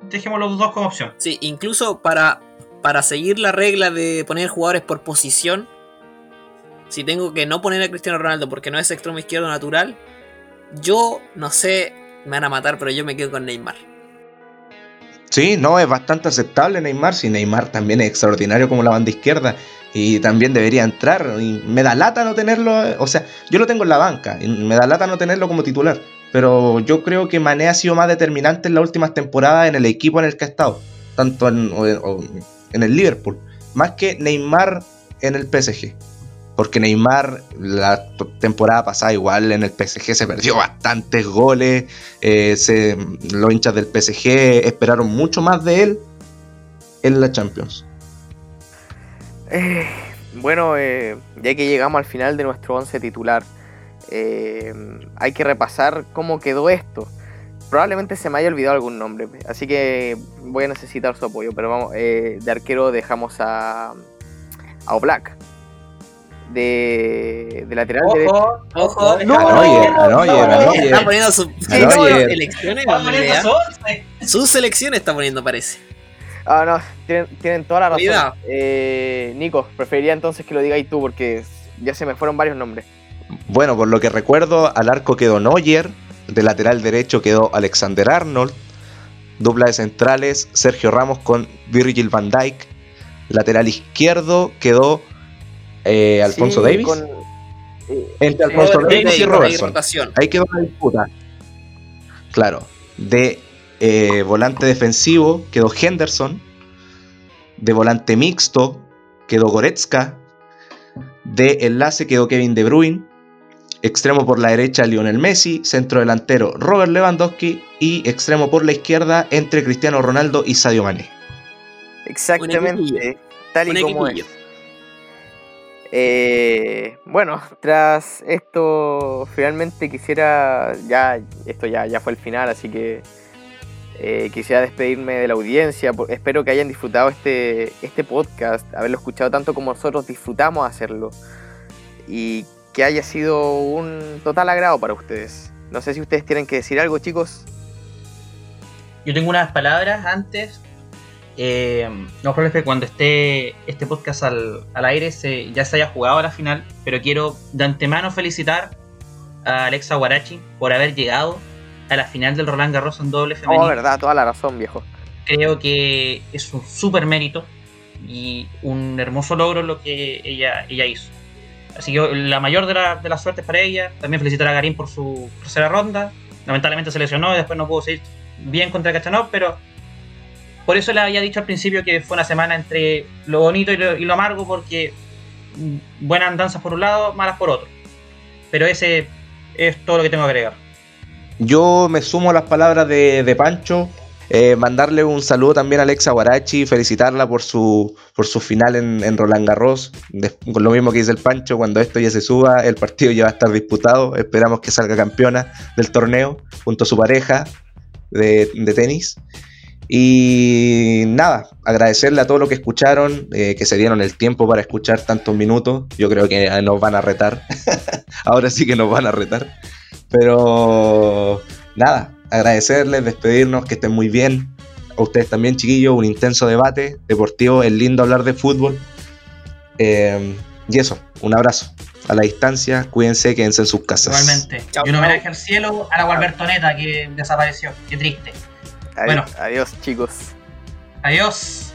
Dejemos los dos como opción. Sí, incluso para, para seguir la regla de poner jugadores por posición, si tengo que no poner a Cristiano Ronaldo porque no es extremo izquierdo natural, yo no sé, me van a matar, pero yo me quedo con Neymar. Sí, no, es bastante aceptable Neymar. Si Neymar también es extraordinario como la banda izquierda y también debería entrar. Y me da lata no tenerlo, eh, o sea, yo lo tengo en la banca y me da lata no tenerlo como titular. Pero yo creo que Mané ha sido más determinante en las últimas temporadas en el equipo en el que ha estado, tanto en, en el Liverpool, más que Neymar en el PSG. Porque Neymar la temporada pasada igual en el PSG se perdió bastantes goles. eh, los hinchas del PSG esperaron mucho más de él en la Champions. Eh, bueno, eh, ya que llegamos al final de nuestro once titular, hay que repasar cómo quedó esto. Probablemente se me haya olvidado algún nombre, así que voy a necesitar su apoyo. Pero vamos, de arquero dejamos a, a Oblak. De, de lateral derecho. Ojo, ojo. Ojo, deja- Anoyer, Anoyer, Anoyer. Está poniendo su- Anoyer. sus selecciones está poniendo, parece. Ah, no, tienen, tienen toda la razón. Cuidado. Eh, Nico, preferiría entonces que lo digáis tú porque ya se me fueron varios nombres. Bueno, por lo que recuerdo, al arco quedó Neuer, de lateral derecho quedó Alexander Arnold, dupla de centrales Sergio Ramos con Virgil van Dijk, Lateral izquierdo quedó eh, Alfonso Sí, Davis. con- eh, Entre sí, Alfonso Robert Davis Davis, y Robertson. Ahí quedó la disputa. Claro. De eh, volante defensivo quedó Henderson. De volante mixto quedó Goretzka. De enlace quedó Kevin De Bruyne. Extremo por la derecha Lionel Messi. Centro delantero Robert Lewandowski. Y extremo por la izquierda entre Cristiano Ronaldo y Sadio Mané. Exactamente, tal y como es. Eh, bueno, *laughs* tras esto, finalmente quisiera, ya, esto ya, ya fue el final, así que eh, quisiera despedirme de la audiencia. Espero que hayan disfrutado este, este podcast, haberlo escuchado tanto como nosotros disfrutamos hacerlo y que haya sido un total agrado para ustedes. No sé si ustedes tienen que decir algo, chicos. Yo tengo unas palabras antes. Eh, no creo que cuando esté este podcast al, al aire se, ya se haya jugado a la final, pero quiero de antemano felicitar a Alexa Guarachi por haber llegado a la final del Roland Garros en doble femenino. Oh, verdad, toda la razón, viejo. Creo que es un súper mérito y un hermoso logro lo que ella, ella hizo. Así que la mayor de, la- de las suertes para ella. También felicitar a Garín por su tercera ronda. Lamentablemente se lesionó y después no pudo seguir bien contra Kachanov, pero por eso le había dicho al principio que fue una semana entre lo bonito y lo, amargo, porque mm, buenas andanzas por un lado, malas por otro. Pero ese es todo lo que tengo que agregar. Yo me sumo a las palabras de, Pancho. eh, mandarle un saludo también a Alexa Guarachi, felicitarla por su, por su final en, Roland Garros. Con lo mismo que dice el Pancho, cuando esto ya se suba, el partido ya va a estar disputado. Esperamos que salga campeona del torneo junto a su pareja de tenis. Y nada, agradecerle a todos los que escucharon, eh, que se dieron el tiempo para escuchar tantos minutos. Yo creo que nos van a retar. *laughs* Ahora sí que nos van a retar. Pero nada, agradecerles, despedirnos, que estén muy bien. A ustedes también, chiquillos, un intenso debate deportivo, es lindo hablar de fútbol. Eh, y eso, un abrazo. A la distancia, cuídense, quédense en sus casas. Igualmente. Chao, y un homenaje al cielo a la Gualberto Neta que desapareció. Qué triste. Adi- Bueno. Adiós, chicos. Adiós.